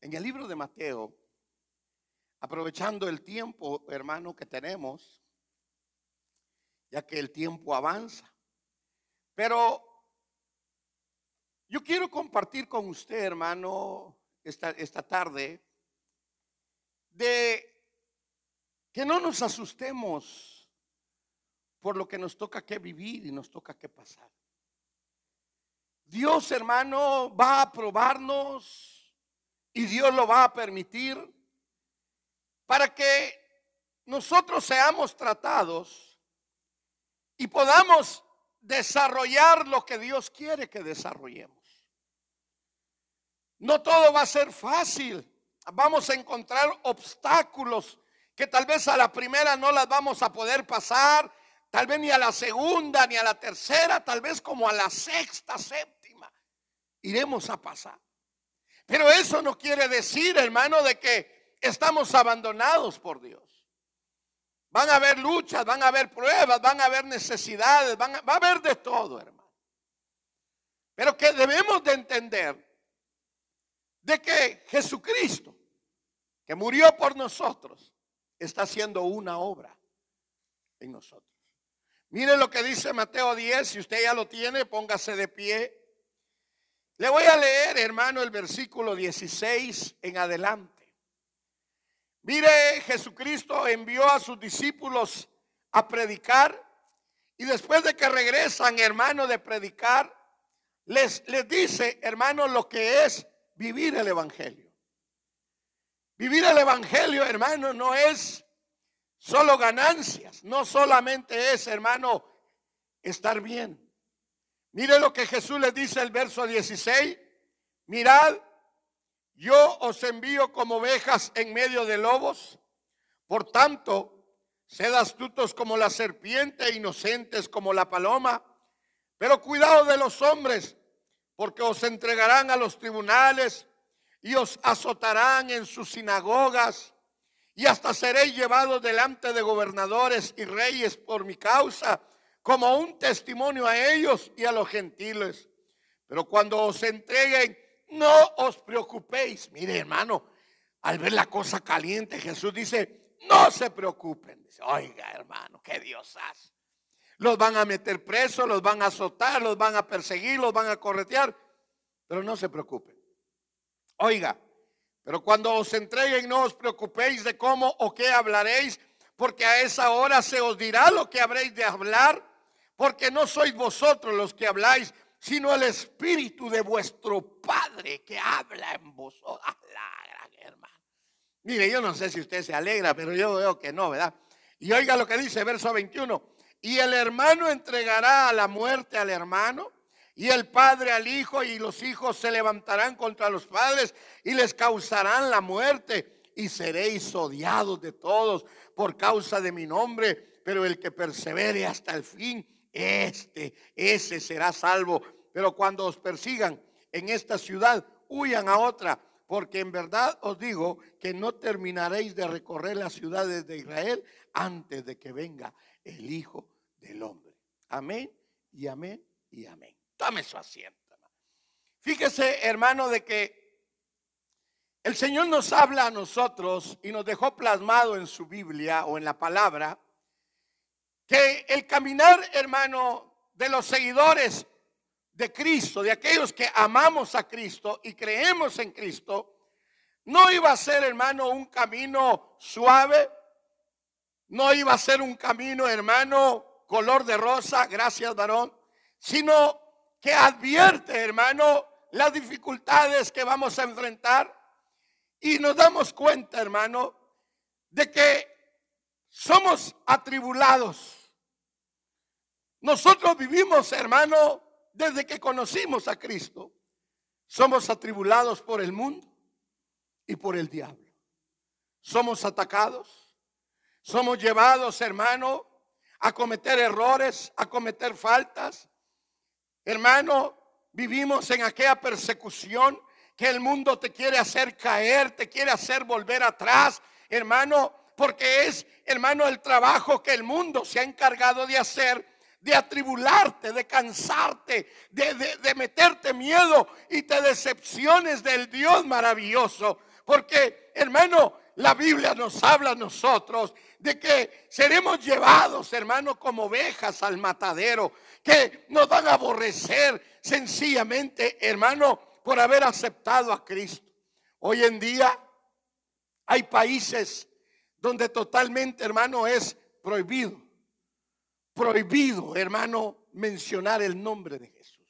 En el libro de Mateo, aprovechando el tiempo, hermano, que tenemos, ya que el tiempo avanza. Pero yo quiero compartir con usted, hermano, esta, esta tarde, de que no nos asustemos por lo que nos toca que vivir y nos toca que pasar. Dios, hermano, va a probarnos y Dios lo va a permitir para que nosotros seamos tratados y podamos desarrollar lo que Dios quiere que desarrollemos. No todo va a ser fácil. Vamos a encontrar obstáculos que tal vez a la primera no las vamos a poder pasar, tal vez ni a la segunda, ni a la tercera, tal vez como a la sexta, séptima, iremos a pasar. Pero eso no quiere decir, hermano, de que estamos abandonados por Dios. Van a haber luchas, van a haber pruebas, van a haber necesidades, van va a haber de todo, hermano. Pero que debemos de entender de que Jesucristo, que murió por nosotros, está haciendo una obra en nosotros. Mire lo que dice Mateo 10, si usted ya lo tiene, póngase de pie. Le voy a leer, hermano, el versículo 16 en adelante. Mire, Jesucristo envió a sus discípulos a predicar y después de que regresan, hermano, de predicar, les, les dice, hermano, lo que es vivir el Evangelio. Vivir el Evangelio, hermano, no es solo ganancias, no solamente es, hermano, estar bien. Mire lo que Jesús les dice el verso 16. Mirad, yo os envío como ovejas en medio de lobos. Por tanto, sed astutos como la serpiente, e inocentes como la paloma. Pero cuidado de los hombres, porque os entregarán a los tribunales y os azotarán en sus sinagogas y hasta seréis llevados delante de gobernadores y reyes por mi causa, como un testimonio a ellos y a los gentiles. Pero cuando os entreguen no os preocupéis. Mire, hermano, al ver la cosa caliente, Jesús dice, no se preocupen. Oiga, hermano, ¿qué Dios hace? Los van a meter presos, los van a azotar, los van a perseguir, los van a corretear, pero no se preocupen. Oiga, pero cuando os entreguen no os preocupéis de cómo o qué hablaréis, porque a esa hora se os dirá lo que habréis de hablar, porque no sois vosotros los que habláis, sino el Espíritu de vuestro Padre que habla en vosotros. Ah. Mire, yo no sé si usted se alegra, pero yo veo que no, ¿verdad? Y oiga lo que dice verso 21. Y el hermano entregará a la muerte al hermano, y el padre al hijo, y los hijos se levantarán contra los padres y les causarán la muerte, y seréis odiados de todos por causa de mi nombre, pero el que persevere hasta el fin, este, ese será salvo. Pero cuando os persigan en esta ciudad, huyan a otra, porque en verdad os digo que no terminaréis de recorrer las ciudades de Israel antes de que venga el Hijo del Hombre. Amén y amén y amén. Tome su asiento. Fíjese, hermano, de que el Señor nos habla a nosotros y nos dejó plasmado en su Biblia o en la palabra que el caminar, hermano, de los seguidores de Cristo, de aquellos que amamos a Cristo y creemos en Cristo, no iba a ser, hermano, un camino suave, no iba a ser un camino, hermano, color de rosa, gracias, varón, sino que advierte, hermano, las dificultades que vamos a enfrentar y nos damos cuenta, hermano, de que somos atribulados. Nosotros vivimos, hermano, desde que conocimos a Cristo. Somos atribulados por el mundo y por el diablo. Somos atacados. Somos llevados, hermano, a cometer errores, a cometer faltas. Hermano, vivimos en aquella persecución que el mundo te quiere hacer caer, te quiere hacer volver atrás. Hermano, porque es, hermano, el trabajo que el mundo se ha encargado de hacer de atribularte, de cansarte, de, meterte miedo y te decepciones del Dios maravilloso. Porque, hermano, la Biblia nos habla a nosotros de que seremos llevados, hermano, como ovejas al matadero, que nos van a aborrecer sencillamente, hermano, por haber aceptado a Cristo. Hoy en día hay países donde totalmente, hermano, es prohibido, prohibido, hermano, mencionar el nombre de Jesús.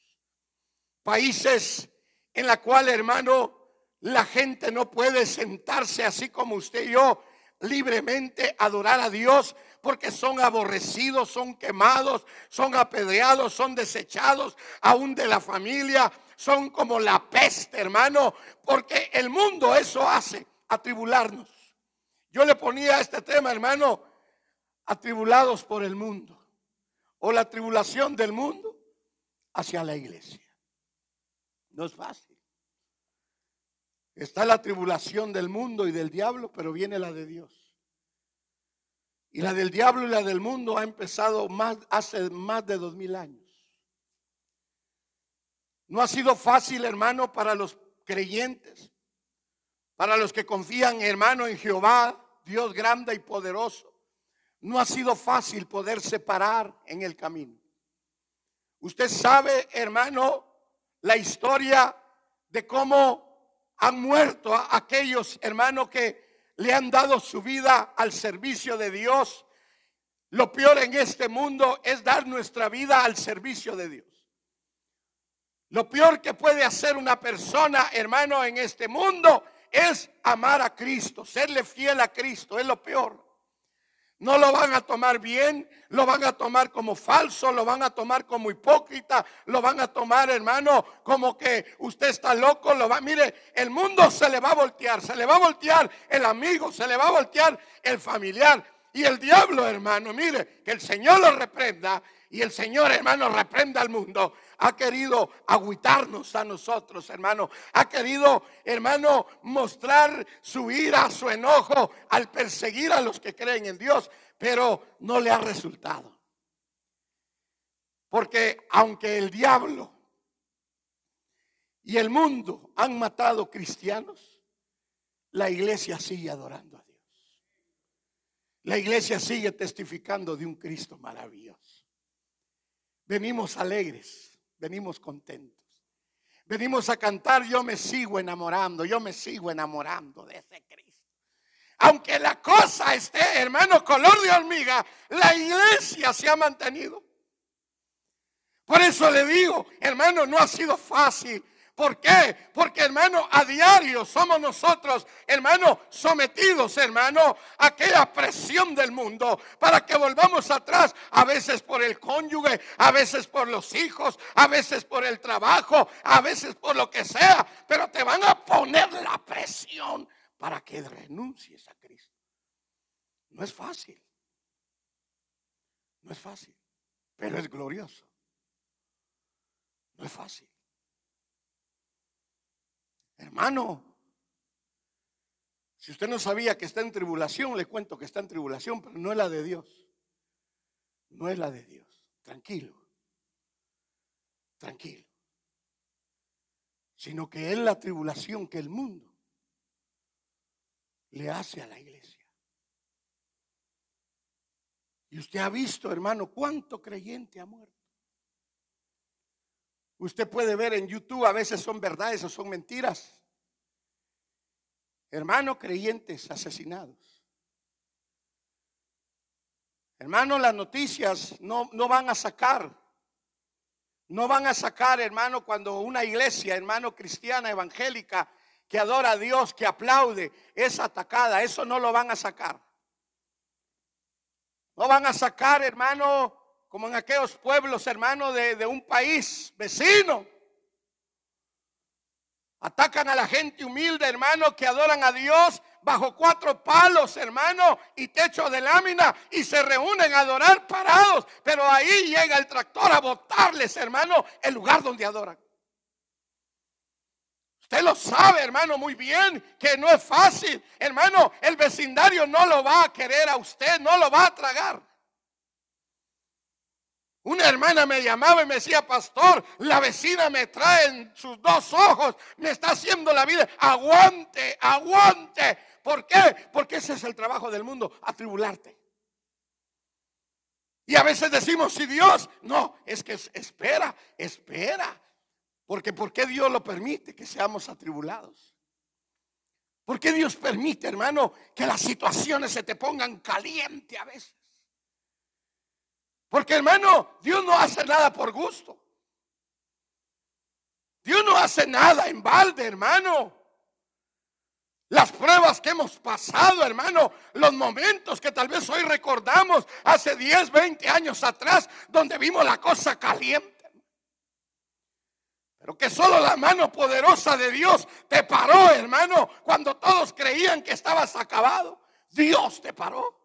Países en la cual, hermano, la gente no puede sentarse así como usted y yo libremente adorar a Dios porque son aborrecidos, son quemados, son apedreados, son desechados aún de la familia, son como la peste, hermano, porque el mundo eso hace, atribularnos. Yo le ponía este tema, hermano, atribulados por el mundo o la tribulación del mundo hacia la iglesia. No es fácil. Está la tribulación del mundo y del diablo, pero viene la de Dios. Y la del diablo y la del mundo ha empezado más, hace más de dos mil años. No ha sido fácil, hermano, para los creyentes, para los que confían, hermano, en Jehová, Dios grande y poderoso. No ha sido fácil poder separar en el camino. Usted sabe, hermano, la historia de cómo han muerto a aquellos hermanos que le han dado su vida al servicio de Dios. Lo peor en este mundo es dar nuestra vida al servicio de Dios. Lo peor que puede hacer una persona, hermano, en este mundo es amar a Cristo, serle fiel a Cristo, es lo peor. No lo van a tomar bien, lo van a tomar como falso, lo van a tomar como hipócrita, lo van a tomar, hermano, como que usted está loco, lo va, mire, el mundo se le va a voltear, se le va a voltear el amigo, se le va a voltear el familiar. Y el diablo, hermano, mire, que el Señor lo reprenda y el Señor, hermano, reprenda al mundo ha querido agüitarnos a nosotros, hermano. Ha querido, hermano, mostrar su ira, su enojo al perseguir a los que creen en Dios, pero no le ha resultado. Porque aunque el diablo y el mundo han matado cristianos, la iglesia sigue adorando a Dios. La iglesia sigue testificando de un Cristo maravilloso. Venimos alegres venimos contentos. Venimos a cantar, yo me sigo enamorando, yo me sigo enamorando de ese Cristo. Aunque la cosa esté, hermano, color de hormiga, la iglesia se ha mantenido. Por eso le digo, hermano, no ha sido fácil ¿Por qué? Porque hermano, a diario somos nosotros, hermano, sometidos, hermano, a aquella presión del mundo para que volvamos atrás, a veces por el cónyuge, a veces por los hijos, a veces por el trabajo, a veces por lo que sea, pero te van a poner la presión para que renuncies a Cristo. No es fácil. No es fácil, pero es glorioso. No es fácil. Hermano, si usted no sabía que está en tribulación, le cuento que está en tribulación, pero no es la de Dios. No es la de Dios. Tranquilo. Tranquilo. Sino que es la tribulación que el mundo le hace a la iglesia. Y usted ha visto, hermano, cuánto creyente ha muerto. Usted puede ver en YouTube, a veces son verdades o son mentiras. Hermanos creyentes asesinados. Hermanos, las noticias no, no van a sacar. No van a sacar, hermano, cuando una iglesia, hermano, cristiana, evangélica, que adora a Dios, que aplaude, es atacada. Eso no lo van a sacar. No van a sacar, hermano, como en aquellos pueblos, hermano, de, un país vecino. Atacan a la gente humilde, hermano, que adoran a Dios bajo cuatro palos, hermano, y techo de lámina, y se reúnen a adorar parados. Pero ahí llega el tractor a botarles, hermano, el lugar donde adoran. Usted lo sabe, hermano, muy bien, que no es fácil. Hermano, el vecindario no lo va a querer a usted, no lo va a tragar. Una hermana me llamaba y me decía, pastor, la vecina me trae en sus dos ojos, me está haciendo la vida. Aguante, aguante. ¿Por qué? Porque ese es el trabajo del mundo, atribularte. Y a veces decimos, si Dios, no, es que espera, espera. Porque ¿por qué Dios lo permite que seamos atribulados? ¿Por qué Dios permite, hermano, que las situaciones se te pongan caliente a veces? Porque hermano, Dios no hace nada por gusto. Dios no hace nada en balde, hermano. Las pruebas que hemos pasado, hermano, los momentos que tal vez hoy recordamos hace 10, 20 años atrás, donde vimos la cosa caliente. Pero que solo la mano poderosa de Dios te paró, hermano, cuando todos creían que estabas acabado. Dios te paró.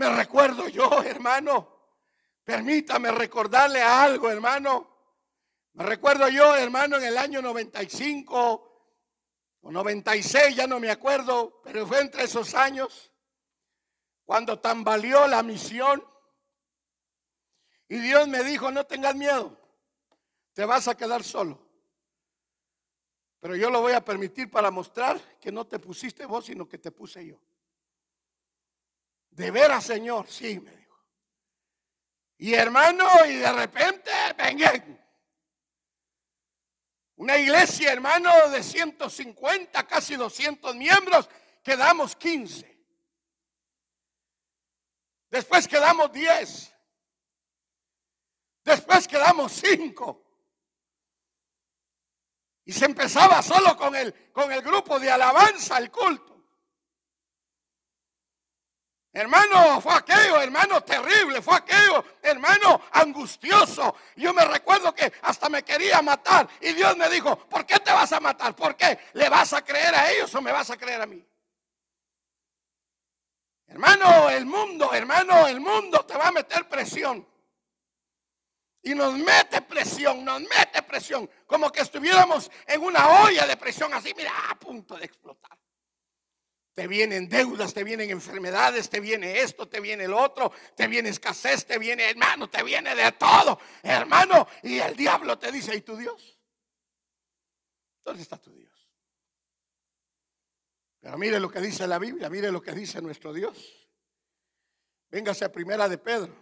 Me recuerdo yo, hermano. Permítame recordarle algo, hermano. Me recuerdo yo, hermano, en el año 95 o 96, ya no me acuerdo, pero fue entre esos años cuando tambaleó la misión. Y Dios me dijo, no tengas miedo, te vas a quedar solo. Pero yo lo voy a permitir para mostrar que no te pusiste vos, sino que te puse yo. De veras, Señor, sí, me dijo. Y hermano, y de repente, vengan. Una iglesia, hermano, de 150, casi 200 miembros, quedamos 15. Después quedamos 10. Después quedamos 5. Y se empezaba solo con el, con el grupo de alabanza, el culto. Hermano, fue aquello, hermano, terrible, fue aquello, hermano, angustioso. Yo me recuerdo que hasta me quería matar y Dios me dijo, ¿por qué te vas a matar? ¿Por qué? ¿Le vas a creer a ellos o me vas a creer a mí? Hermano, el mundo, hermano, el mundo te va a meter presión. Y nos mete presión, nos mete presión, como que estuviéramos en una olla de presión así, mira, a punto de explotar. Te vienen deudas, te vienen enfermedades, te viene esto, te viene el otro, te viene escasez, te viene hermano, te viene de todo, hermano. Y el diablo te dice, ¿y tu Dios? ¿Dónde está tu Dios? Pero mire lo que dice la Biblia, mire lo que dice nuestro Dios. Véngase a Primera de Pedro.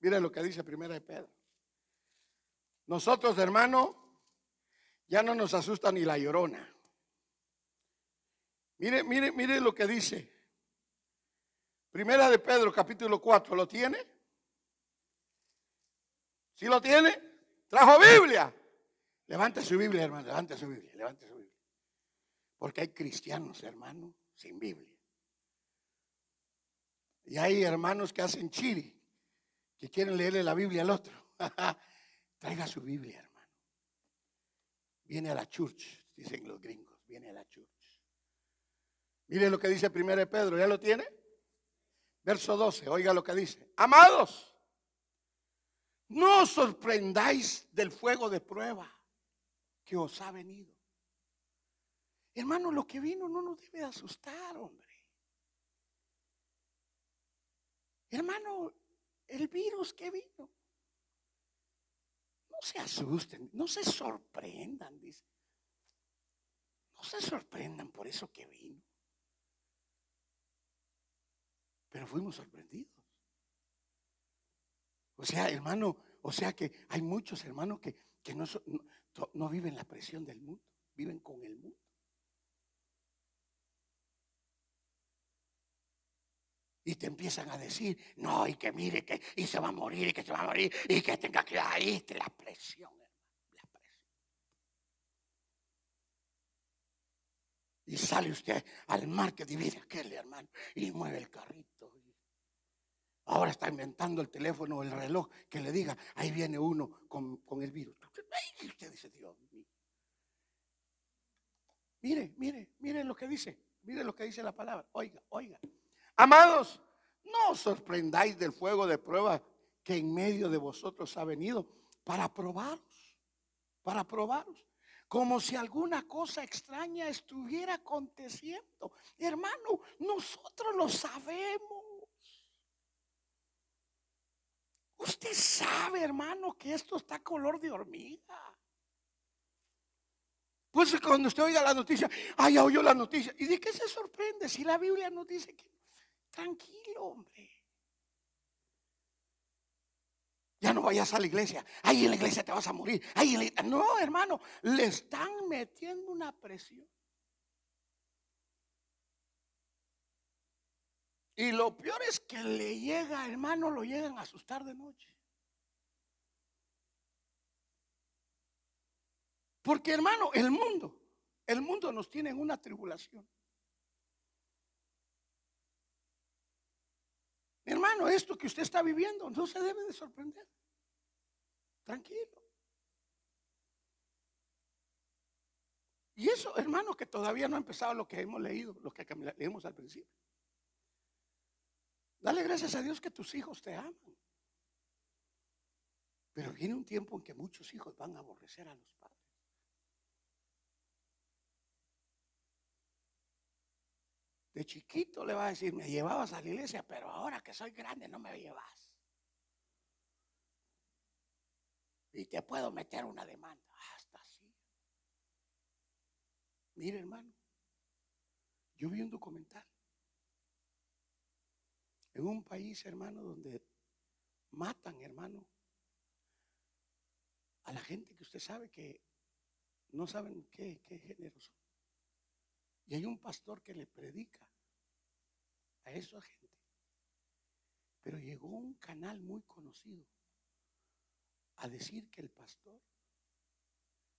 Mire lo que dice Primera de Pedro. Nosotros, hermano, ya no nos asusta ni la llorona. Mire, mire, mire lo que dice. Primera de Pedro, capítulo 4, ¿lo tiene? ¿Sí lo tiene? ¿Trajo Biblia? Levante su Biblia, hermano, levante su Biblia, levante su Biblia. Porque hay cristianos, hermano, sin Biblia. Y hay hermanos que hacen chiri, que quieren leerle la Biblia al otro. Traiga su Biblia, hermano. Viene a la church, dicen los gringos, viene a la church. Mire lo que dice 1 Pedro, ¿ya lo tiene? Verso 12, oiga lo que dice. Amados, no os sorprendáis del fuego de prueba que os ha venido. Hermano, lo que vino no nos debe asustar, hombre. Hermano, el virus que vino. No se asusten, no se sorprendan, dice. No se sorprendan por eso que vino. Pero fuimos sorprendidos. O sea, hermano, o sea que hay muchos hermanos que, no, no, viven la presión del mundo, viven con el mundo. Y te empiezan a decir, no, y que mire, que y se va a morir, y que se va a morir, y que tenga que ahí la presión. Y sale usted al mar que divide aquel hermano y mueve el carrito. Ahora está inventando el teléfono el reloj que le diga, ahí viene uno con, el virus. Usted dice, Dios mío. Mire, mire, mire lo que dice. Mire lo que dice la palabra. Oiga, oiga. Amados, no os sorprendáis del fuego de prueba que en medio de vosotros ha venido para probaros. Para probaros como si alguna cosa extraña estuviera aconteciendo. Hermano, nosotros lo sabemos. Usted sabe, hermano, que esto está color de hormiga. Pues cuando usted oiga la noticia, ay, ya oyó la noticia. ¿Y de qué se sorprende si la Biblia nos dice que tranquilo, hombre? Ya no vayas a la iglesia. Ahí en la iglesia te vas a morir. Ahí No, hermano, le están metiendo una presión. Y lo peor es que le llega, hermano, lo llegan a asustar de noche. Porque, hermano, el mundo, el mundo nos tiene en una tribulación. Hermano, esto que usted está viviendo no se debe de sorprender. Tranquilo. Y eso, hermano, que todavía no ha empezado lo que hemos leído, lo que leímos al principio. Dale gracias a Dios que tus hijos te aman. Pero viene un tiempo en que muchos hijos van a aborrecer a los padres. De chiquito le va a decir, me llevabas a la iglesia, pero ahora que soy grande no me llevas. Y te puedo meter una demanda. Hasta así. Mire, hermano, yo vi un documental en un país, hermano, donde matan, hermano, a la gente que usted sabe que no saben qué, qué género son. Y hay un pastor que le predica a esa gente. Pero llegó un canal muy conocido a decir que el pastor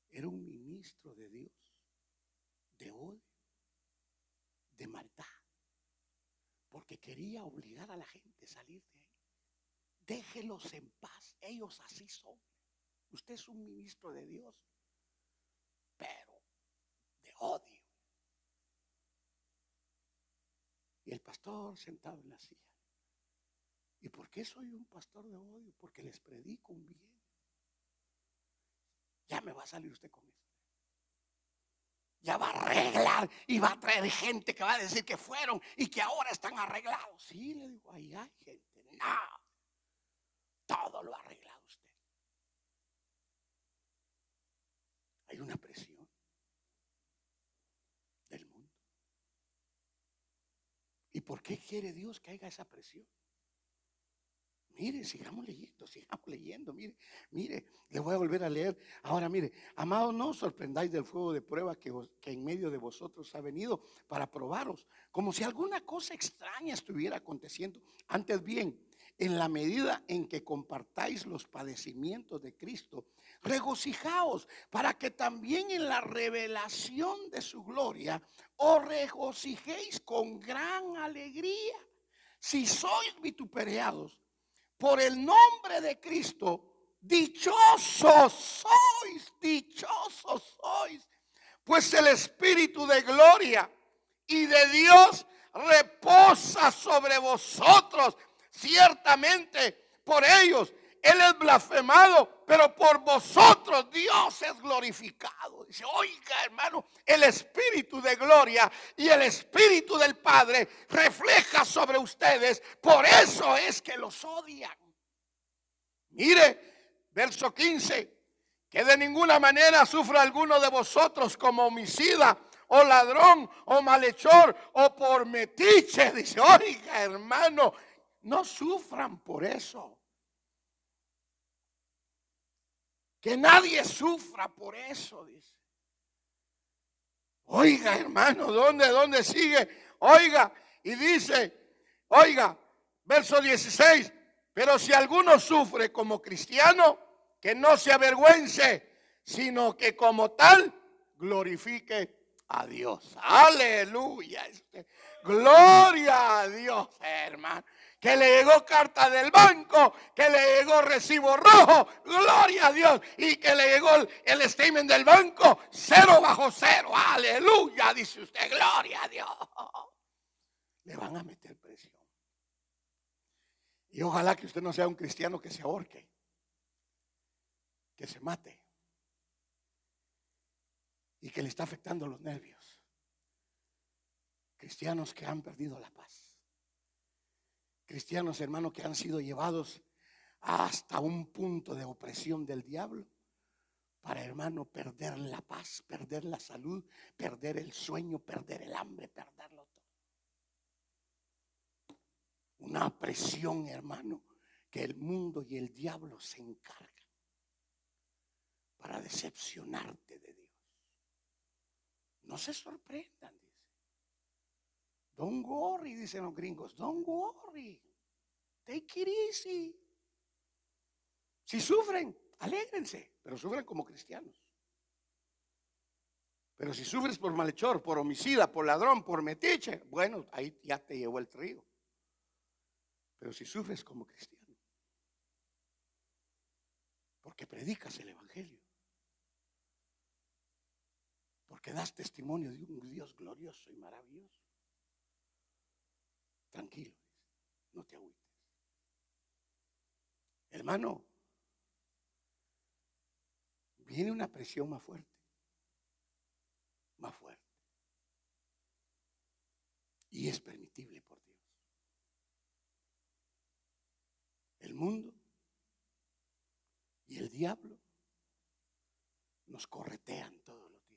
era un ministro de Dios, de odio, de maldad, porque quería obligar a la gente a salir de ahí. Déjelos en paz, ellos así son. Usted es un ministro de Dios, pero de odio. Y el pastor sentado en la silla. ¿Y por qué soy un pastor de odio? Porque les predico un bien. Ya me va a salir usted con eso. Ya va a arreglar y va a traer gente que va a decir que fueron y que ahora están arreglados. Sí, le digo, ahí hay gente. No, todo lo arreglado usted. Hay una presión. ¿Y por qué quiere Dios que haya esa presión? Mire, sigamos leyendo, sigamos leyendo. Mire, mire, le voy a volver a leer. Ahora, mire, amados, no os sorprendáis del fuego de prueba que, que, en medio de vosotros ha venido para probaros, como si alguna cosa extraña estuviera aconteciendo. Antes bien, en la medida en que compartáis los padecimientos de Cristo, regocijaos para que también en la revelación de su gloria os regocijéis con gran alegría. Si sois vituperados por el nombre de Cristo, dichosos sois, dichosos sois, pues el Espíritu de gloria y de Dios reposa sobre vosotros ciertamente por ellos él es blasfemado, pero por vosotros Dios es glorificado. Dice, oiga hermano, el Espíritu de gloria y el Espíritu del Padre refleja sobre ustedes. Por eso es que los odian. Mire, verso 15, que de ninguna manera sufra alguno de vosotros como homicida o ladrón o malhechor o por metiche. Dice, oiga hermano, no sufran por eso. Que nadie sufra por eso, dice. Oiga, hermano, ¿dónde, dónde sigue? Oiga, y dice, oiga, verso 16, pero si alguno sufre como cristiano, que no se avergüence, sino que como tal glorifique a Dios. Aleluya. Gloria a Dios, hermano que le llegó carta del banco, que le llegó recibo rojo, gloria a Dios, y que le llegó el, statement del banco, cero bajo cero, aleluya, dice usted, gloria a Dios. Le van a meter presión. Y ojalá que usted no sea un cristiano que se ahorque, que se mate y que le está afectando los nervios. Cristianos que han perdido la paz cristianos, hermanos, que han sido llevados hasta un punto de opresión del diablo para, hermano, perder la paz, perder la salud, perder el sueño, perder el hambre, perderlo todo. Una presión, hermano, que el mundo y el diablo se encargan para decepcionarte de Dios. No se sorprendan. Don't worry, dicen los gringos. Don't worry. Take it easy. Si sufren, alégrense, pero sufren como cristianos. Pero si sufres por malhechor, por homicida, por ladrón, por metiche, bueno, ahí ya te llevó el trigo. Pero si sufres como cristiano, porque predicas el Evangelio, porque das testimonio de un Dios glorioso y maravilloso, tranquilo, no te agüites. Hermano, viene una presión más fuerte, más fuerte. Y es permitible por Dios. El mundo y el diablo nos corretean todos los días.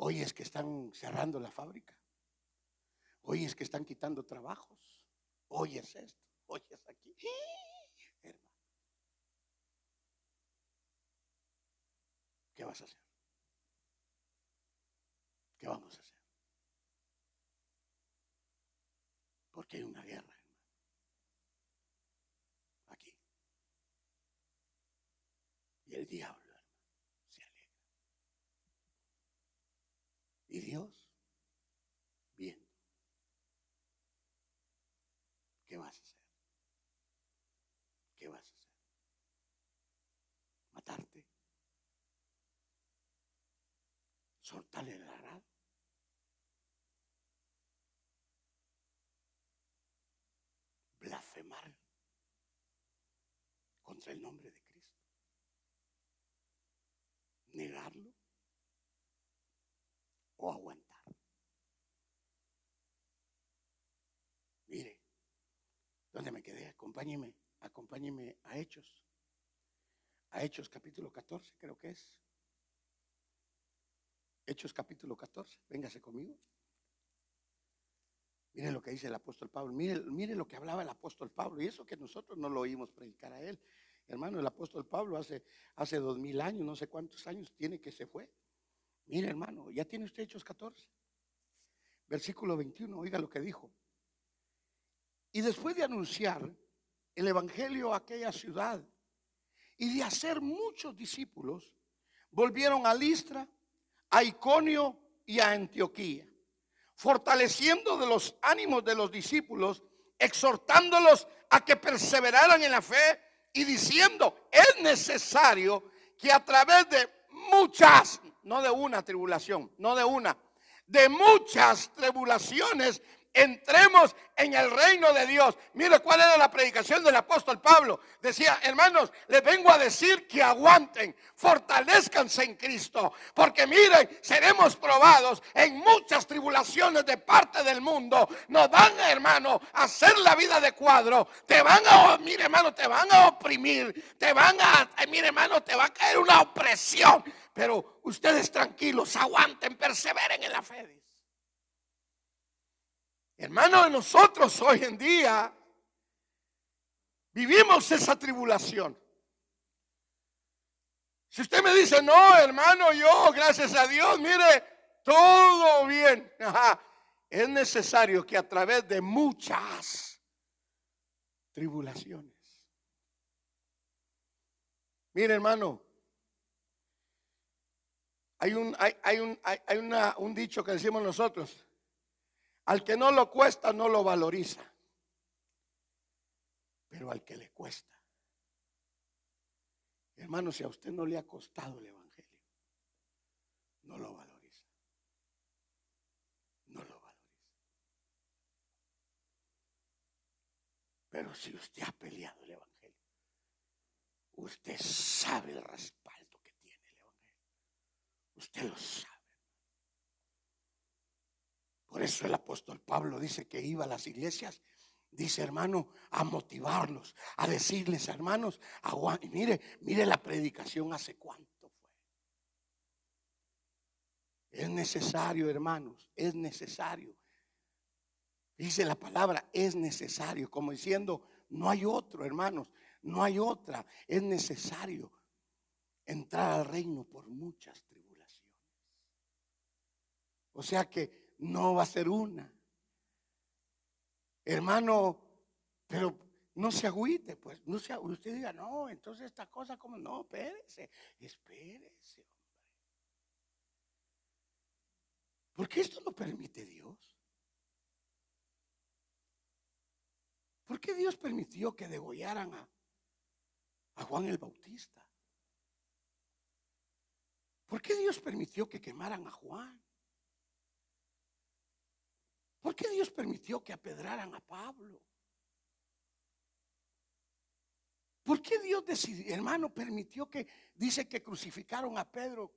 Hoy es que están cerrando la fábrica. Hoy es que están quitando trabajos. Hoy es esto. Hoy es aquí. ¿Qué vas a hacer? ¿Qué vamos a hacer? Porque hay una guerra. Aquí. Y el diablo, hermano, se alegra. Dios, viendo. ¿Qué vas a hacer? ¿Qué vas a hacer? ¿Matarte? soltarle el arado. Blasfemar contra el nombre de Cristo. Negarlo o aguantar. Mire, ¿dónde me quedé? Acompáñeme, acompáñeme a Hechos. A Hechos capítulo 14, creo que es. Hechos capítulo 14, véngase conmigo. Mire lo que dice el apóstol Pablo, mire, mire lo que hablaba el apóstol Pablo, y eso que nosotros no lo oímos predicar a él. Hermano, el apóstol Pablo hace, hace dos mil años, no sé cuántos años tiene que se fue. Mire, hermano, ya tiene usted Hechos 14, versículo 21, oiga lo que dijo. Y después de anunciar el evangelio a aquella ciudad y de hacer muchos discípulos, volvieron a Listra a Iconio y a Antioquía, fortaleciendo de los ánimos de los discípulos, exhortándolos a que perseveraran en la fe y diciendo, es necesario que a través de muchas, no de una tribulación, no de una, de muchas tribulaciones entremos en el reino de Dios. Mire cuál era la predicación del apóstol Pablo. Decía, hermanos, les vengo a decir que aguanten, fortalezcanse en Cristo, porque miren, seremos probados en muchas tribulaciones de parte del mundo. Nos van, hermano, a hacer la vida de cuadro. Te van a, mire, hermano, te van a oprimir, te van a, mire, hermano, te va a caer una opresión. Pero ustedes tranquilos, aguanten, perseveren en la fe. Hermano, nosotros hoy en día vivimos esa tribulación. Si usted me dice, no, hermano, yo, gracias a Dios, mire, todo bien. Es necesario que a través de muchas tribulaciones. Mire, hermano, hay un, hay, un, hay un dicho que decimos nosotros. Al que no lo cuesta, no lo valoriza. Pero al que le cuesta. Hermano, si a usted no le ha costado el Evangelio, no lo valoriza. No lo valoriza. Pero si usted ha peleado el Evangelio, usted sabe el respaldo que tiene el Evangelio. Usted lo sabe. Por eso el apóstol Pablo dice que iba a las iglesias dice hermano, a motivarlos, a decirles, hermanos, y mire, mire la predicación hace cuánto fue. Es necesario, hermanos, es necesario. Dice la palabra, es necesario, como diciendo, no hay otro, hermanos, no hay otra, es necesario entrar al reino por muchas tribulaciones. O sea que no va a ser una, Hermano, pero no se agüite, pues, no se, usted diga, no, entonces esta cosa como, no, espérese, espérese, hombre. ¿Por qué esto lo permite Dios? ¿Por qué Dios permitió que degollaran a, a Juan el Bautista? ¿Por qué Dios permitió que quemaran a Juan? ¿Por qué Dios permitió que apedraran a Pablo? ¿Por qué Dios decidió, hermano, permitió que dice que crucificaron a Pedro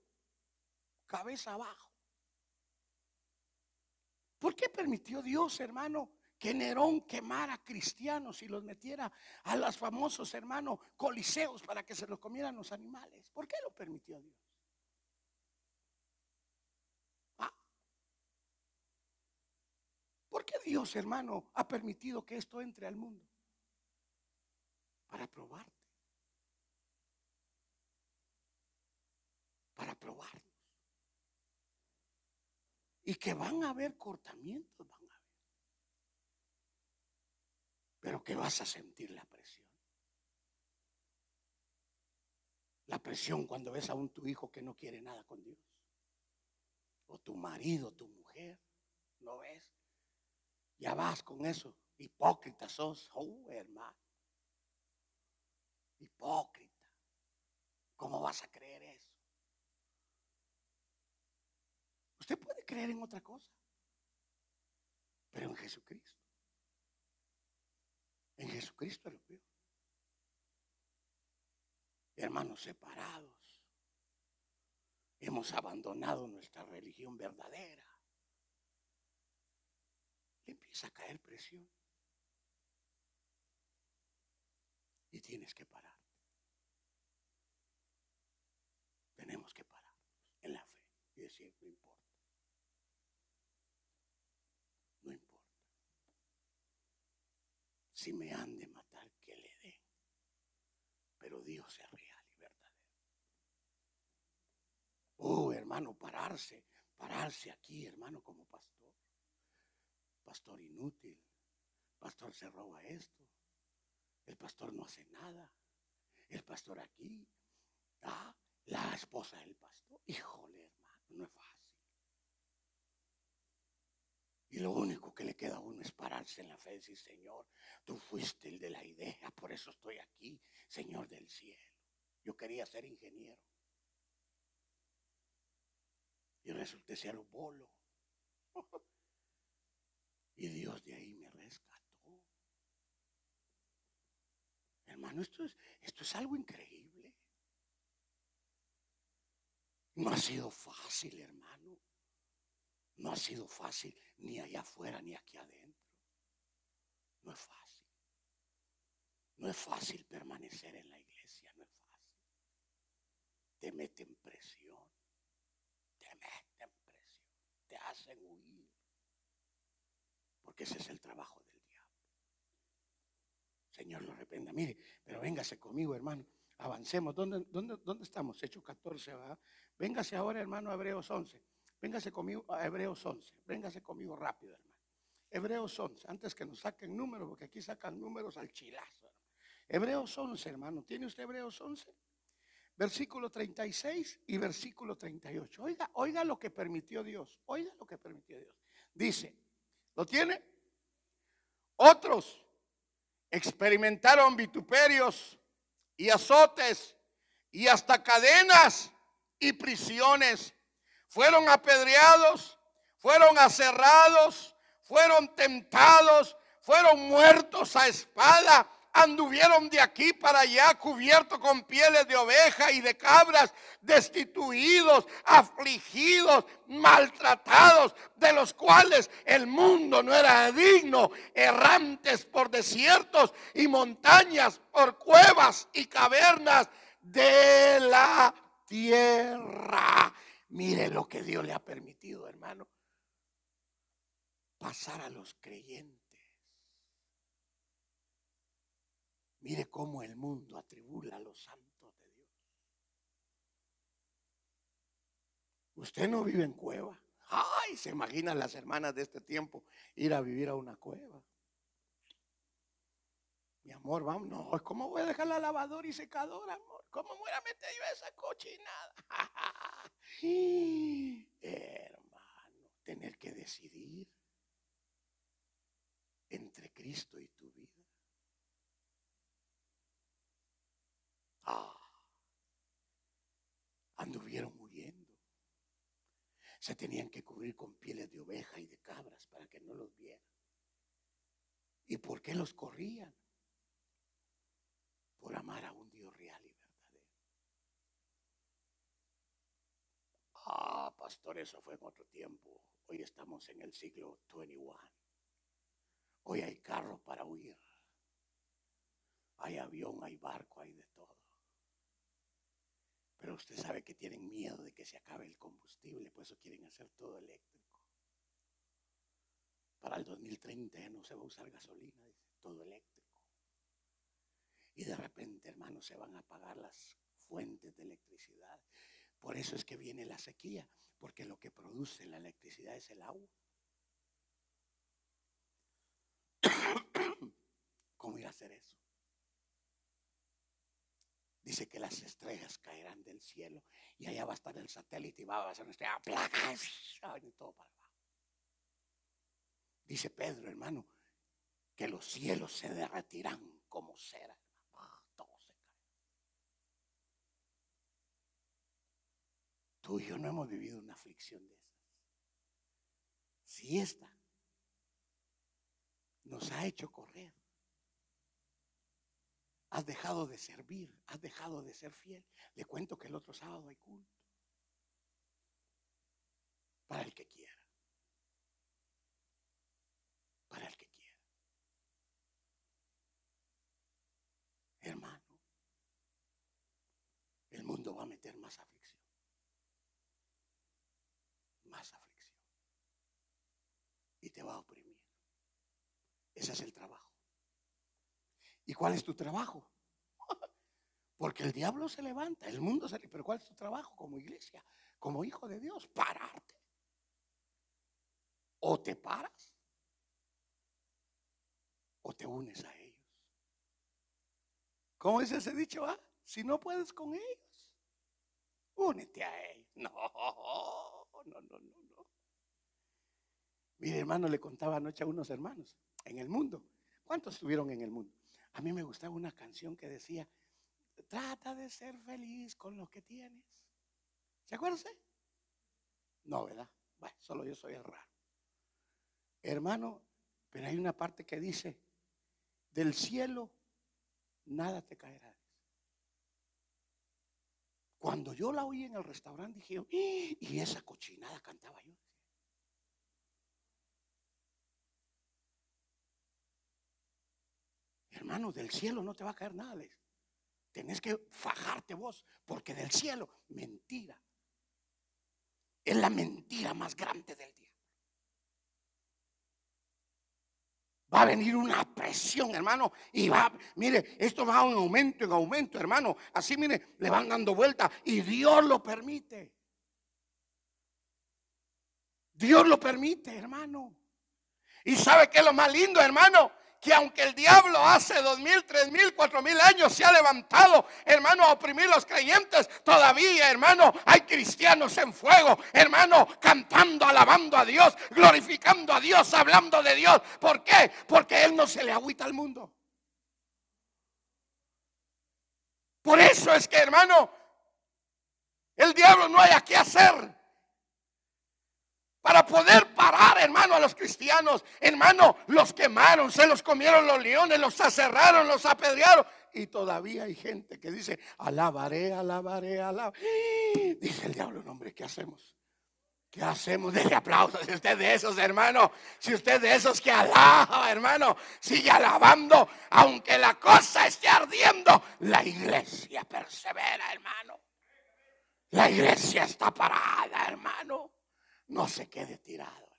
cabeza abajo? ¿Por qué permitió Dios, hermano, que Nerón quemara cristianos y los metiera a los famosos, hermano, coliseos para que se los comieran los animales? ¿Por qué lo permitió Dios? ¿Por qué Dios, hermano, ha permitido que esto entre al mundo? Para probarte. Para probarnos. Y que van a haber cortamientos, van a haber. Pero que vas a sentir la presión. La presión cuando ves a un tu hijo que no quiere nada con Dios. O tu marido, tu mujer. ¿No ves? Ya vas con eso. Hipócrita sos. Oh, hermano. Hipócrita. ¿Cómo vas a creer eso? Usted puede creer en otra cosa. Pero en Jesucristo. En Jesucristo es lo peor. Hermanos separados. Hemos abandonado nuestra religión verdadera empieza a caer presión. Y tienes que parar. Tenemos que parar en la fe y decir, no importa. No importa. Si me han de matar, que le den. Pero Dios es real y verdadero. Oh, hermano, pararse, pararse aquí, hermano, como pastor pastor inútil, pastor se roba esto, el pastor no hace nada, el pastor aquí, ah, la esposa del pastor, híjole hermano, no es fácil. Y lo único que le queda a uno es pararse en la fe y decir, Señor, tú fuiste el de la idea, por eso estoy aquí, Señor del cielo. Yo quería ser ingeniero. Y resulté ser un bolo. Y Dios de ahí me rescató. Hermano, esto es, esto es algo increíble. No ha sido fácil, hermano. No ha sido fácil ni allá afuera ni aquí adentro. No es fácil. No es fácil permanecer en la iglesia, no es fácil. Te meten presión. Te meten presión. Te hacen huir. Porque ese es el trabajo del diablo. Señor lo arrependa. Mire, pero véngase conmigo, hermano. Avancemos. ¿Dónde, dónde, dónde estamos? Hechos 14, ¿verdad? Véngase ahora, hermano, a Hebreos 11. Véngase conmigo a Hebreos 11. Véngase conmigo rápido, hermano. Hebreos 11. Antes que nos saquen números, porque aquí sacan números al chilazo. Hebreos 11, hermano. ¿Tiene usted Hebreos 11? Versículo 36 y versículo 38. Oiga, oiga lo que permitió Dios. Oiga lo que permitió Dios. Dice, ¿Lo tiene? Otros experimentaron vituperios y azotes y hasta cadenas y prisiones. Fueron apedreados, fueron aserrados, fueron tentados, fueron muertos a espada, anduvieron de aquí para allá cubiertos con pieles de oveja y de cabras, destituidos, afligidos, maltratados, de los cuales el mundo no era digno, errantes por desiertos y montañas, por cuevas y cavernas de la tierra. Mire lo que Dios le ha permitido, hermano. Pasar a los creyentes. Mire cómo el mundo atribula a los santos de Dios. Usted no vive en cueva. Ay, se imaginan las hermanas de este tiempo ir a vivir a una cueva. Mi amor, vamos. No, ¿cómo voy a dejar la lavadora y secadora, amor? ¿Cómo voy a meter yo esa cochinada? Hermano, tener que decidir entre Cristo y tu vida. Ah, anduvieron muriendo. Se tenían que cubrir con pieles de oveja y de cabras para que no los vieran. ¿Y por qué los corrían? Por amar a un Dios real y verdadero. Ah, pastor, eso fue en otro tiempo. Hoy estamos en el siglo 21. Hoy hay carro para huir. Hay avión, hay barco, hay de todo. Pero usted sabe que tienen miedo de que se acabe el combustible, por eso quieren hacer todo eléctrico. Para el 2030 ya no se va a usar gasolina, dice, todo eléctrico. Y de repente, hermanos, se van a apagar las fuentes de electricidad. Por eso es que viene la sequía, porque lo que produce la electricidad es el agua. ¿Cómo ir a hacer eso? Dice que las estrellas caerán del cielo y allá va a estar el satélite y va a ser una estrella y todo para abajo. Dice Pedro, hermano, que los cielos se derretirán como cera. Ah, todo se cae. Tú y yo no hemos vivido una aflicción de esas. Si esta nos ha hecho correr Has dejado de servir, has dejado de ser fiel. Le cuento que el otro sábado hay culto. Para el que quiera. Para el que quiera. Hermano, el mundo va a meter más aflicción. Más aflicción. Y te va a oprimir. Ese es el trabajo. ¿Y cuál es tu trabajo? Porque el diablo se levanta, el mundo se. Pero ¿cuál es tu trabajo como iglesia, como hijo de Dios? Pararte. O te paras o te unes a ellos. ¿Cómo es ese dicho? Ah? Si no puedes con ellos, únete a ellos. No, no, no, no, no. Mire, hermano, le contaba anoche a unos hermanos en el mundo. ¿Cuántos estuvieron en el mundo? A mí me gustaba una canción que decía, trata de ser feliz con lo que tienes. ¿Se acuerda No, ¿verdad? Bueno, solo yo soy el raro. Hermano, pero hay una parte que dice, del cielo nada te caerá. Cuando yo la oí en el restaurante dije, ¡Ah! y esa cochinada cantaba yo. Hermano, del cielo no te va a caer nada. Tenés que fajarte vos, porque del cielo, mentira. Es la mentira más grande del día. Va a venir una presión, hermano, y va, mire, esto va en aumento, en aumento, hermano. Así, mire, le van dando vuelta y Dios lo permite. Dios lo permite, hermano. Y sabe que es lo más lindo, hermano, que aunque el diablo hace dos mil, tres mil, cuatro mil años se ha levantado, hermano, a oprimir los creyentes, todavía, hermano, hay cristianos en fuego, hermano, cantando, alabando a Dios, glorificando a Dios, hablando de Dios. ¿Por qué? Porque Él no se le agüita al mundo. Por eso es que, hermano, el diablo no hay que hacer para poder parar hermano, a los cristianos. Hermano, los quemaron, se los comieron los leones, los aserraron, los apedrearon. Y todavía hay gente que dice, alabaré, alabaré, alabaré. Dice el diablo, no, hombre, ¿qué hacemos? ¿Qué hacemos? Dele aplausos. Si usted de esos, hermano, si usted de esos que alaba, hermano, sigue alabando, aunque la cosa esté ardiendo, la iglesia persevera, hermano. La iglesia está parada, hermano. No se quede tirado, hermano.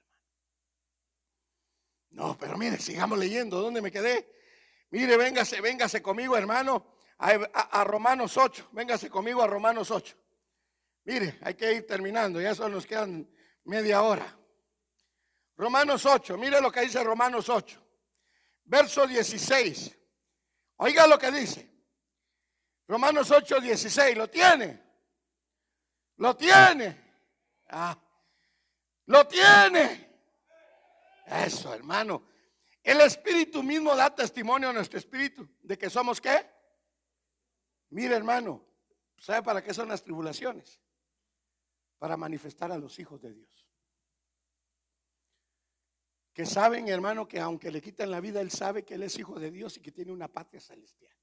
No, pero mire, sigamos leyendo. ¿Dónde me quedé? Mire, véngase, véngase conmigo, hermano, a, a Romanos 8. Véngase conmigo a Romanos 8. Mire, hay que ir terminando, ya solo nos quedan media hora. Romanos 8, mire lo que dice Romanos 8, verso 16. Oiga lo que dice. Romanos 8, 16, ¿lo tiene? ¿Lo tiene? Ah, lo tiene. Eso, hermano. El Espíritu mismo da testimonio a nuestro Espíritu de que somos qué. Mire, hermano, ¿sabe para qué son las tribulaciones? para manifestar a los hijos de Dios. Que saben, hermano, que aunque le quiten la vida, él sabe que él es hijo de Dios y que tiene una patria celestial.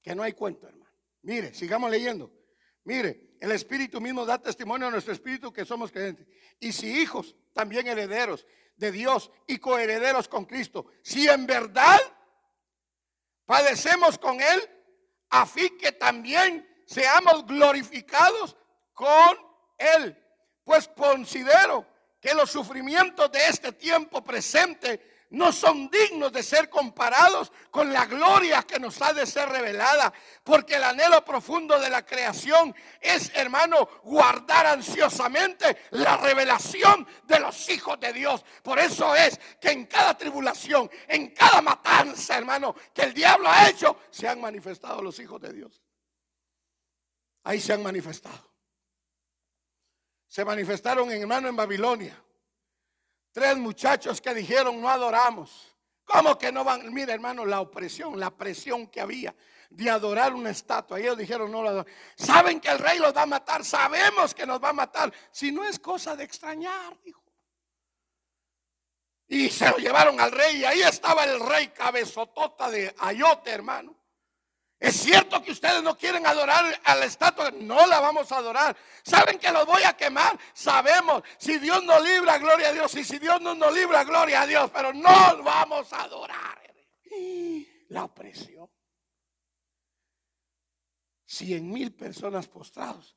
Que no hay cuento, hermano. Mire, sigamos leyendo. Mire, el Espíritu mismo da testimonio a nuestro Espíritu que somos creyentes. Y si hijos, también herederos de Dios y coherederos con Cristo. Si en verdad padecemos con Él, a fin que también seamos glorificados con Él. Pues considero que los sufrimientos de este tiempo presente no son dignos de ser comparados con la gloria que nos ha de ser revelada, porque el anhelo profundo de la creación es, hermano, guardar ansiosamente la revelación de los hijos de Dios. Por eso es que en cada tribulación, en cada matanza, hermano, que el diablo ha hecho, se han manifestado los hijos de Dios. Ahí se han manifestado se manifestaron hermano en Babilonia. Tres muchachos que dijeron no adoramos. ¿Cómo que no van? Mira, hermano, la opresión, la presión que había de adorar una estatua. Ellos dijeron no la Saben que el rey los va a matar. Sabemos que nos va a matar. Si no es cosa de extrañar, dijo. Y se lo llevaron al rey. Y ahí estaba el rey cabezotota de Ayote, hermano. Es cierto que ustedes no quieren adorar a la estatua, no la vamos a adorar. Saben que los voy a quemar, sabemos. Si Dios nos libra, gloria a Dios. Y si Dios no nos libra, gloria a Dios. Pero no vamos a adorar. La opresión. Cien mil personas postrados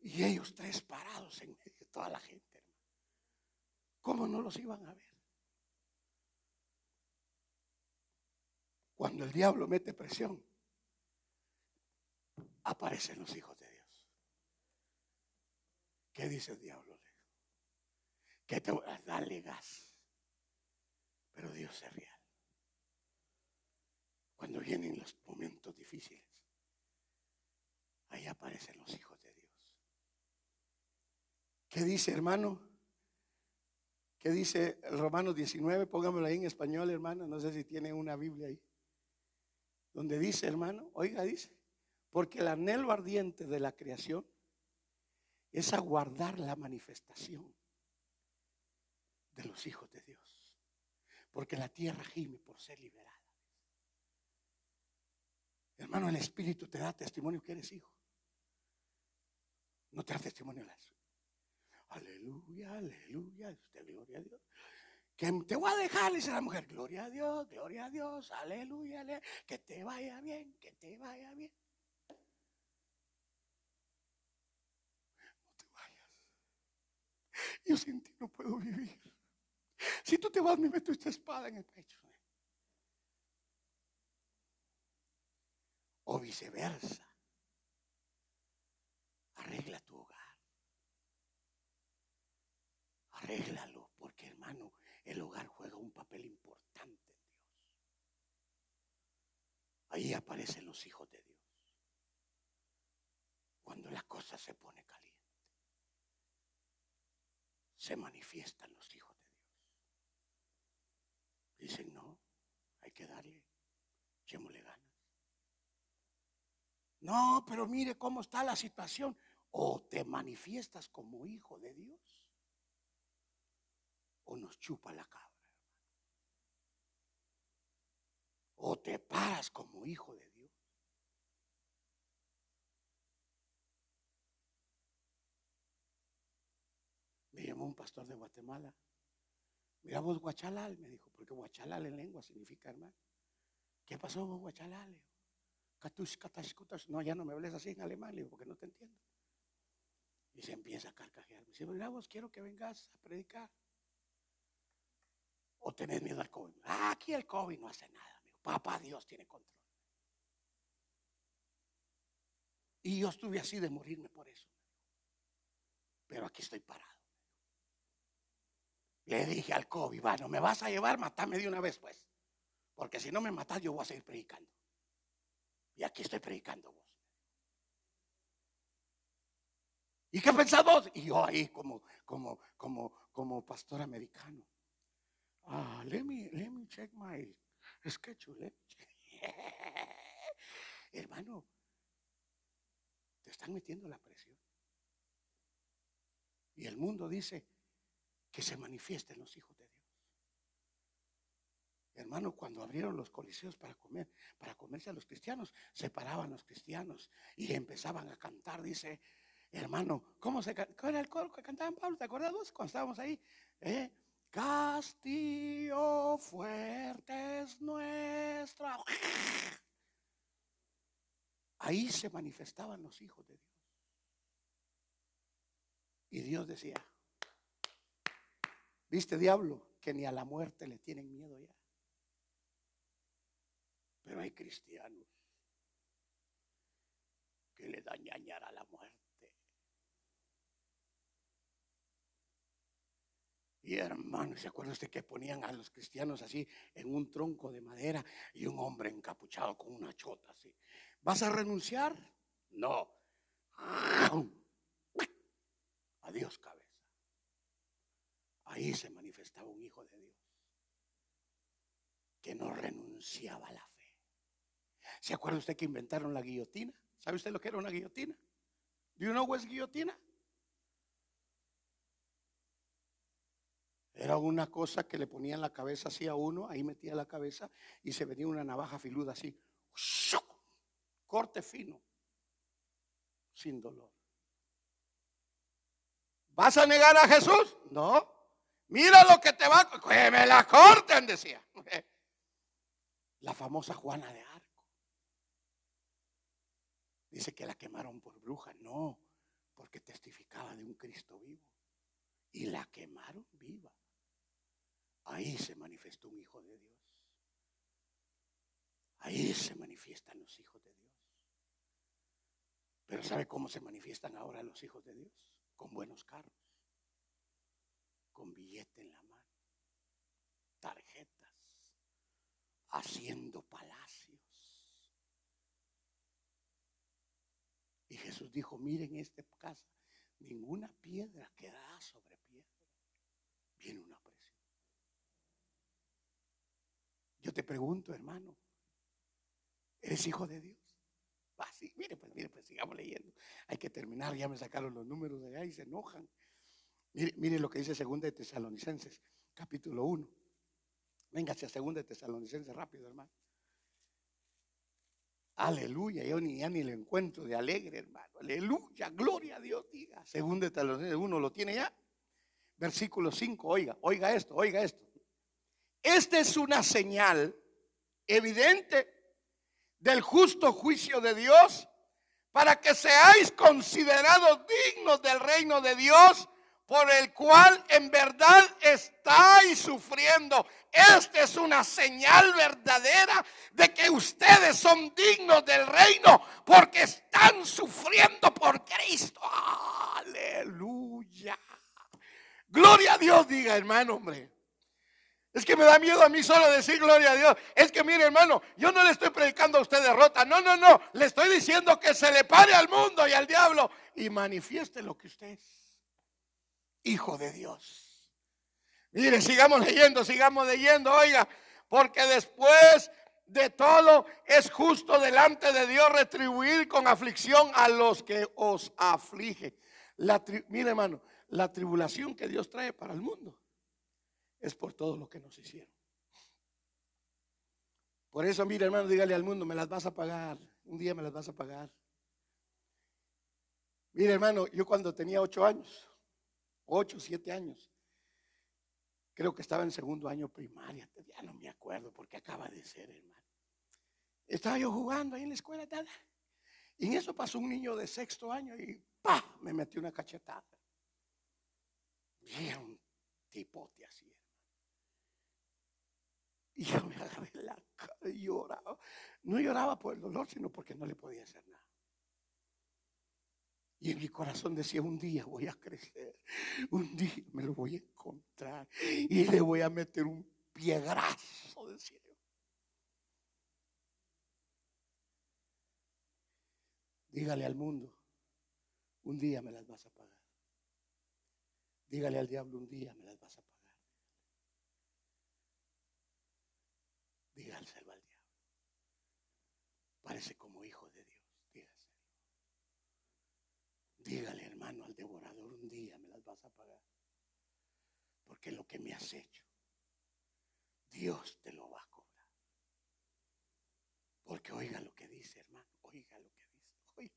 y ellos tres parados en medio de toda la gente. ¿Cómo no los iban a ver? Cuando el diablo mete presión, aparecen los hijos de Dios. ¿Qué dice el diablo? Que te voy a gas. Pero Dios es real. Cuando vienen los momentos difíciles, ahí aparecen los hijos de Dios. ¿Qué dice, hermano? ¿Qué dice el Romano 19? Póngamelo ahí en español, hermano. No sé si tiene una Biblia ahí. Donde dice, hermano, oiga, dice, porque el anhelo ardiente de la creación es aguardar la manifestación de los hijos de Dios. Porque la tierra gime por ser liberada. Hermano, el Espíritu te da testimonio que eres hijo. No te da testimonio de eso. Aleluya, aleluya. Usted, gloria a Dios. Que te voy a dejar, dice la mujer. Gloria a Dios, gloria a Dios. Aleluya, aleluya. Que te vaya bien, que te vaya bien. Yo sin ti no puedo vivir. Si tú te vas, me meto esta espada en el pecho. O viceversa. Arregla tu hogar. Arréglalo, porque hermano, el hogar juega un papel importante en Dios. Ahí aparecen los hijos de Dios. Cuando la cosa se pone caliente se manifiestan los hijos de Dios. Dicen, no, hay que darle, echémosle ganas. No, pero mire cómo está la situación. O te manifiestas como hijo de Dios. o nos chupa la cabra. O te paras como hijo de Dios. Me llamó un pastor de Guatemala. Mira vos guachalal, me dijo, porque guachalal en lengua significa hermano. ¿Qué pasó vos guachalal? No, ya no me hables así en alemán, le digo, porque no te entiendo. Y se empieza a carcajear. Me dice, mira vos, quiero que vengas a predicar. O tenés miedo al COVID. Ah, aquí el COVID no hace nada. Amigo. Papá Dios tiene control. Y yo estuve así de morirme por eso. Pero aquí estoy parado. Le dije al COVID, no me vas a llevar, matame de una vez pues. Porque si no me matas, yo voy a seguir predicando. Y aquí estoy predicando vos. ¿Y qué pensás vos? Y yo ahí como, como, como, como pastor americano. Ah, let me, let me check my schedule. Hermano, te están metiendo la presión. Y el mundo dice que se manifiesten los hijos de Dios. Hermano, cuando abrieron los coliseos para comer, para comerse a los cristianos, separaban los cristianos y empezaban a cantar, dice, hermano, ¿cómo se ¿cuál era el coro que cantaban Pablo? ¿Te vos cuando estábamos ahí? ¿Eh? Castillo fuerte es nuestra. Ahí se manifestaban los hijos de Dios. Y Dios decía, ¿viste diablo? Que ni a la muerte le tienen miedo ya. Pero hay cristianos que le dañan a la muerte. Y hermano, ¿se acuerda usted que ponían a los cristianos así en un tronco de madera y un hombre encapuchado con una chota así? ¿Vas a renunciar? No. Adiós cabeza. Ahí se manifestaba un hijo de Dios que no renunciaba a la fe. ¿Se acuerda usted que inventaron la guillotina? ¿Sabe usted lo que era una guillotina? ¿Do you know is guillotina? Era una cosa que le ponían la cabeza así a uno, ahí metía la cabeza y se venía una navaja filuda así. Corte fino, sin dolor. ¿Vas a negar a Jesús? No. Mira lo que te va. Que me la corten, decía. La famosa Juana de Arco. Dice que la quemaron por bruja. No, porque testificaba de un Cristo vivo. Y la quemaron viva. Ahí se manifestó un hijo de Dios. Ahí se manifiestan los hijos de Dios. Pero ¿sabe cómo se manifiestan ahora los hijos de Dios? Con buenos carros, con billete en la mano, tarjetas, haciendo palacios. Y Jesús dijo, miren esta casa, ninguna piedra quedará sobre piedra. Viene una Yo te pregunto, hermano, ¿eres hijo de Dios? Ah, sí, mire, pues, mire, pues sigamos leyendo. Hay que terminar, ya me sacaron los números de allá y se enojan. Mire, mire lo que dice Segunda de Tesalonicenses, capítulo 1. Venga hacia Segunda de Tesalonicenses rápido, hermano. Aleluya, yo ni, ya ni le encuentro de alegre, hermano. Aleluya, gloria a Dios, diga. Segunda de Tesalonicenses 1, ¿lo tiene ya? Versículo 5, oiga, oiga esto, oiga esto. Esta es una señal evidente del justo juicio de Dios para que seáis considerados dignos del reino de Dios por el cual en verdad estáis sufriendo. Esta es una señal verdadera de que ustedes son dignos del reino porque están sufriendo por Cristo. Aleluya. Gloria a Dios, diga hermano, hombre. Es que me da miedo a mí solo decir gloria a Dios. Es que mire hermano, yo no le estoy predicando a usted derrota. No, no, no. Le estoy diciendo que se le pare al mundo y al diablo y manifieste lo que usted es. Hijo de Dios. Mire, sigamos leyendo, sigamos leyendo. Oiga, porque después de todo es justo delante de Dios retribuir con aflicción a los que os aflige. La mire hermano, la tribulación que Dios trae para el mundo es por todo lo que nos hicieron. Por eso, mire hermano, dígale al mundo, me las vas a pagar. Un día me las vas a pagar. Mire hermano, yo cuando tenía ocho años, ocho, siete años, creo que estaba en segundo año primaria, ya no me acuerdo porque acaba de ser hermano. Estaba yo jugando ahí en la escuela, y en eso pasó un niño de sexto año y ¡pa! me metió una cachetada. Era un tipote así. Y yo me agarré la cara y lloraba. No lloraba por el dolor, sino porque no le podía hacer nada. Y en mi corazón decía, un día voy a crecer, un día me lo voy a encontrar y le voy a meter un piedrazo, decía yo. Dígale al mundo, un día me las vas a pagar. Dígale al diablo, un día me las vas a pagar. Dígaselo al diablo. Parece como hijo de Dios. Dígaselo. Dígale, hermano, al devorador, un día me las vas a pagar. Porque lo que me has hecho, Dios te lo va a cobrar. Porque oiga lo que dice, hermano. Oiga lo que dice. Oiga.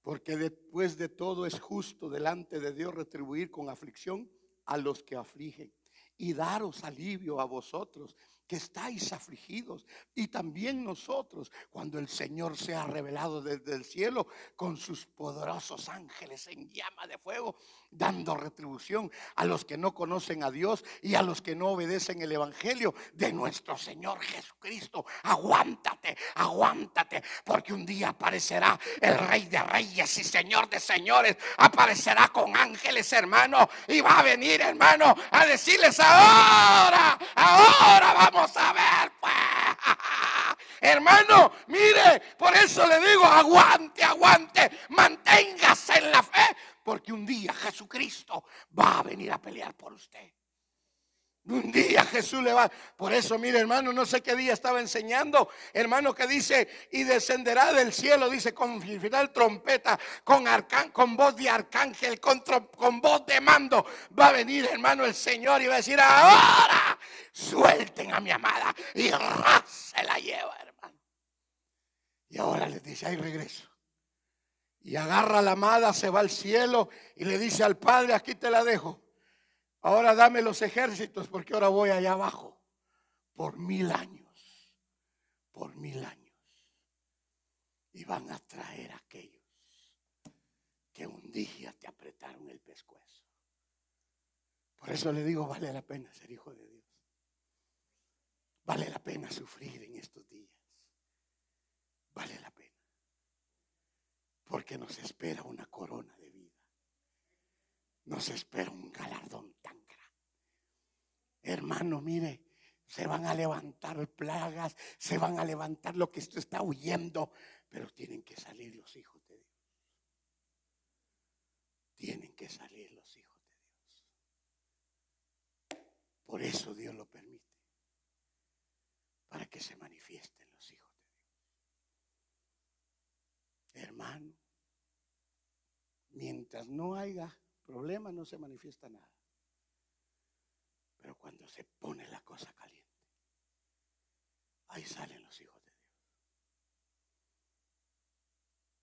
Porque después de todo es justo delante de Dios retribuir con aflicción a los que afligen y daros alivio a vosotros que estáis afligidos y también nosotros cuando el Señor se ha revelado desde el cielo con sus poderosos ángeles en llama de fuego, dando retribución a los que no conocen a Dios y a los que no obedecen el Evangelio de nuestro Señor Jesucristo. Aguántate, aguántate, porque un día aparecerá el Rey de Reyes y Señor de Señores, aparecerá con ángeles, hermano, y va a venir, hermano, a decirles ahora, ahora vamos a ver, pues. Hermano, mire, por eso le digo, aguante, aguante, manténgase en la fe, porque un día Jesucristo va a venir a pelear por usted. Un día Jesús le va. Por eso, mire, hermano, no sé qué día estaba enseñando. Hermano, que dice, y descenderá del cielo, dice, con final trompeta, con, con voz de arcángel, con, voz de mando. Va a venir, hermano, el Señor y va a decir, ahora suelten a mi amada. Y se la lleva, hermano. Y ahora les dice, ahí regreso. Y agarra a la amada, se va al cielo y le dice al Padre, aquí te la dejo. Ahora dame los ejércitos porque ahora voy allá abajo. Por mil años. Por mil años. Y van a traer a aquellos que un día te apretaron el pescuezo. Por eso le digo, vale la pena ser hijo de Dios. Vale la pena sufrir en estos días. Vale la pena. Porque nos espera una corona. Nos espera un galardón tan grande. Hermano, mire, se van a levantar plagas, se van a levantar lo que esto está huyendo, pero tienen que salir los hijos de Dios. Tienen que salir los hijos de Dios. Por eso Dios lo permite, para que se manifiesten los hijos de Dios. Hermano, mientras no haya problema no se manifiesta nada. Pero cuando se pone la cosa caliente, ahí salen los hijos de Dios.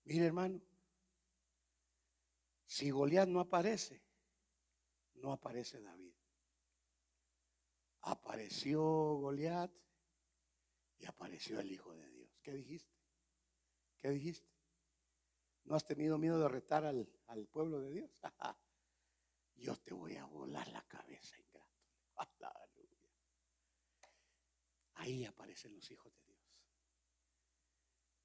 Mire hermano, si Goliat no aparece, no aparece David. Apareció Goliat y apareció el Hijo de Dios. ¿Qué dijiste? ¿Qué dijiste? ¿No has tenido miedo de retar al, al pueblo de Dios? yo te voy a volar la cabeza, ingrato. Aleluya. Ahí aparecen los hijos de Dios.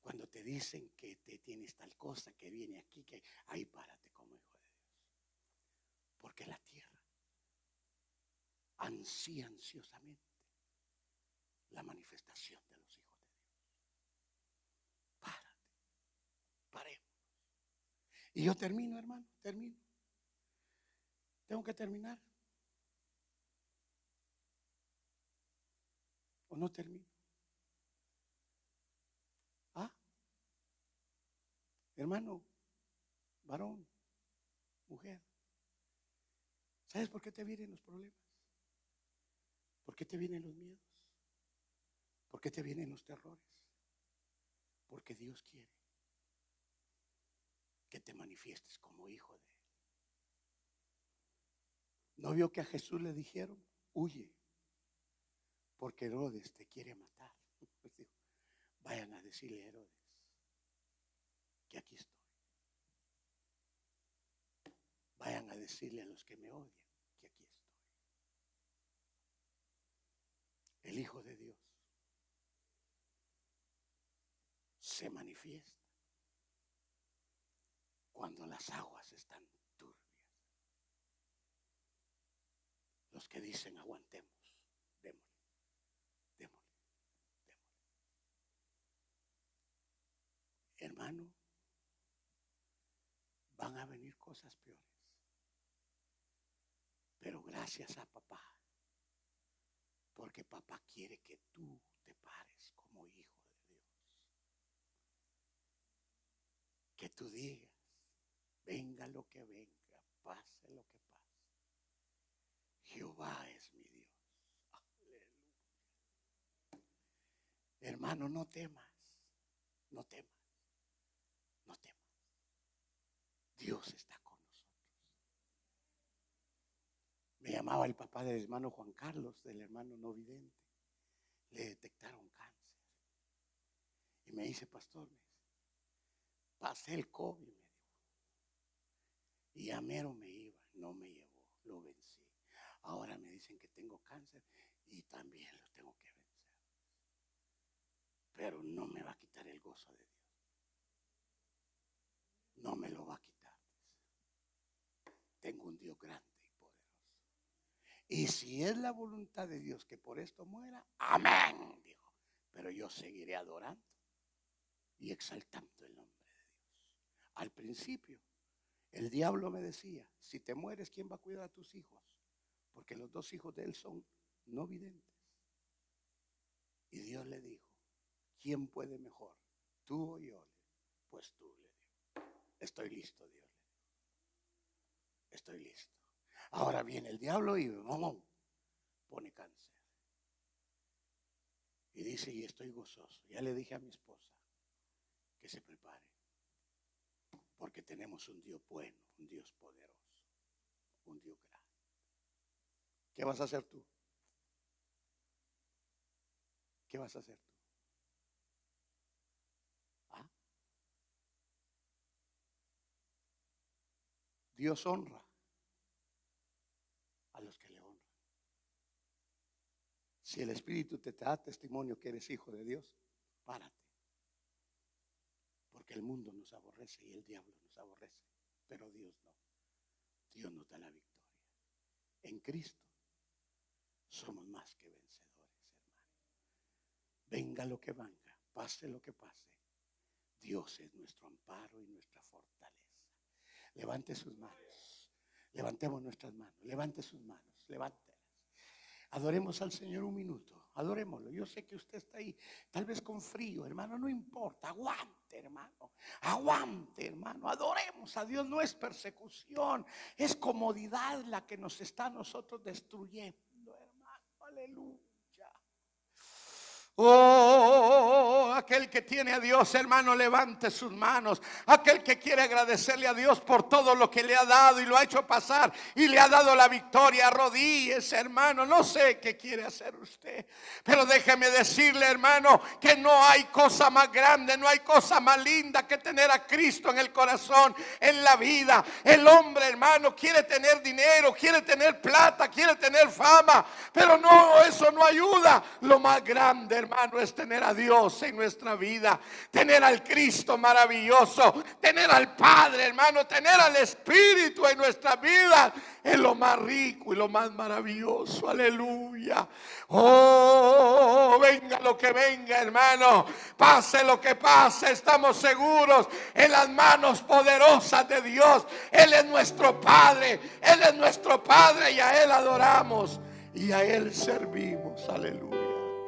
Cuando te dicen que te tienes tal cosa, que viene aquí, que ahí párate como hijo de Dios. Porque la tierra ansía ansiosamente la manifestación de los hijos de Dios. Párate, paremos. Y yo termino, hermano, termino. Tengo que terminar. ¿O no termino? ¿Ah? Hermano, varón, mujer. ¿Sabes por qué te vienen los problemas? ¿Por qué te vienen los miedos? ¿Por qué te vienen los terrores? Porque Dios quiere que te manifiestes como hijo de Él. ¿No vio que a Jesús le dijeron, huye, porque Herodes te quiere matar? Vayan a decirle a Herodes que aquí estoy. Vayan a decirle a los que me odian que aquí estoy. El Hijo de Dios se manifiesta cuando las aguas están Los que dicen aguantemos, démosle, démosle, démosle. Hermano, van a venir cosas peores. Pero gracias a papá, porque papá quiere que tú te pares como hijo de Dios. Que tú digas, venga lo que venga, pase lo que. Jehová es mi Dios. Aleluya. Hermano, no temas, no temas, no temas. Dios está con nosotros. Me llamaba el papá del hermano Juan Carlos, del hermano no vidente. Le detectaron cáncer. Y me dice, pastor, pasé el COVID, me dijo. Y a mero me iba, no me llevó, lo vencí. Ahora me dicen que tengo cáncer y también lo tengo que vencer. Pero no me va a quitar el gozo de Dios. No me lo va a quitar. Tengo un Dios grande y poderoso. Y si es la voluntad de Dios que por esto muera, amén, dijo. Pero yo seguiré adorando y exaltando el nombre de Dios. Al principio, el diablo me decía, si te mueres, ¿quién va a cuidar a tus hijos? Porque los dos hijos de él son no videntes. Y Dios le dijo, ¿quién puede mejor? ¿Tú o yo? Pues tú le dijo, estoy listo, Dios estoy listo. Ahora viene el diablo y pone cáncer. Y dice, y estoy gozoso. Ya le dije a mi esposa que se prepare. Porque tenemos un Dios bueno, un Dios poderoso, un Dios grande. ¿Qué vas a hacer tú? ¿Qué vas a hacer tú? ¿Ah? Dios honra Si el Espíritu te da testimonio que eres hijo de Dios, párate. Porque el mundo nos aborrece y el diablo nos aborrece, pero Dios no. Dios nos da la victoria. En Cristo somos más que vencedores, hermano. Venga lo que venga, pase lo que pase. Dios es nuestro amparo y nuestra fortaleza. Levante sus manos. Levantemos nuestras manos. Levante sus manos. Levante. Adoremos al Señor un minuto. Adorémoslo. Yo sé que usted está ahí, tal vez con frío, hermano, no importa. Aguante, hermano. Aguante, hermano. Adoremos a Dios. No es persecución, es comodidad la que nos está a nosotros destruyendo, hermano. Oh, aquel que tiene a Dios, hermano, levante sus manos. Aquel que quiere agradecerle a Dios por todo lo que le ha dado y lo ha hecho pasar y le ha dado la victoria. Arrodíllese, hermano. No sé qué quiere hacer usted, pero déjeme decirle, hermano, que no hay cosa más grande, no hay cosa más linda que tener a Cristo en el corazón, en la vida. El hombre, hermano, quiere tener dinero, quiere tener plata, quiere tener fama, pero no, eso no ayuda. Lo más grande, hermano, es tener a Dios en nuestra vida, tener al Cristo maravilloso, tener al Padre, hermano, tener al Espíritu en nuestra vida. Es lo más rico y lo más maravilloso. Aleluya. Oh, venga lo que venga, hermano. Pase lo que pase. Estamos seguros en las manos poderosas de Dios. Él es nuestro Padre. Él es nuestro Padre y a Él adoramos y a Él servimos. Aleluya.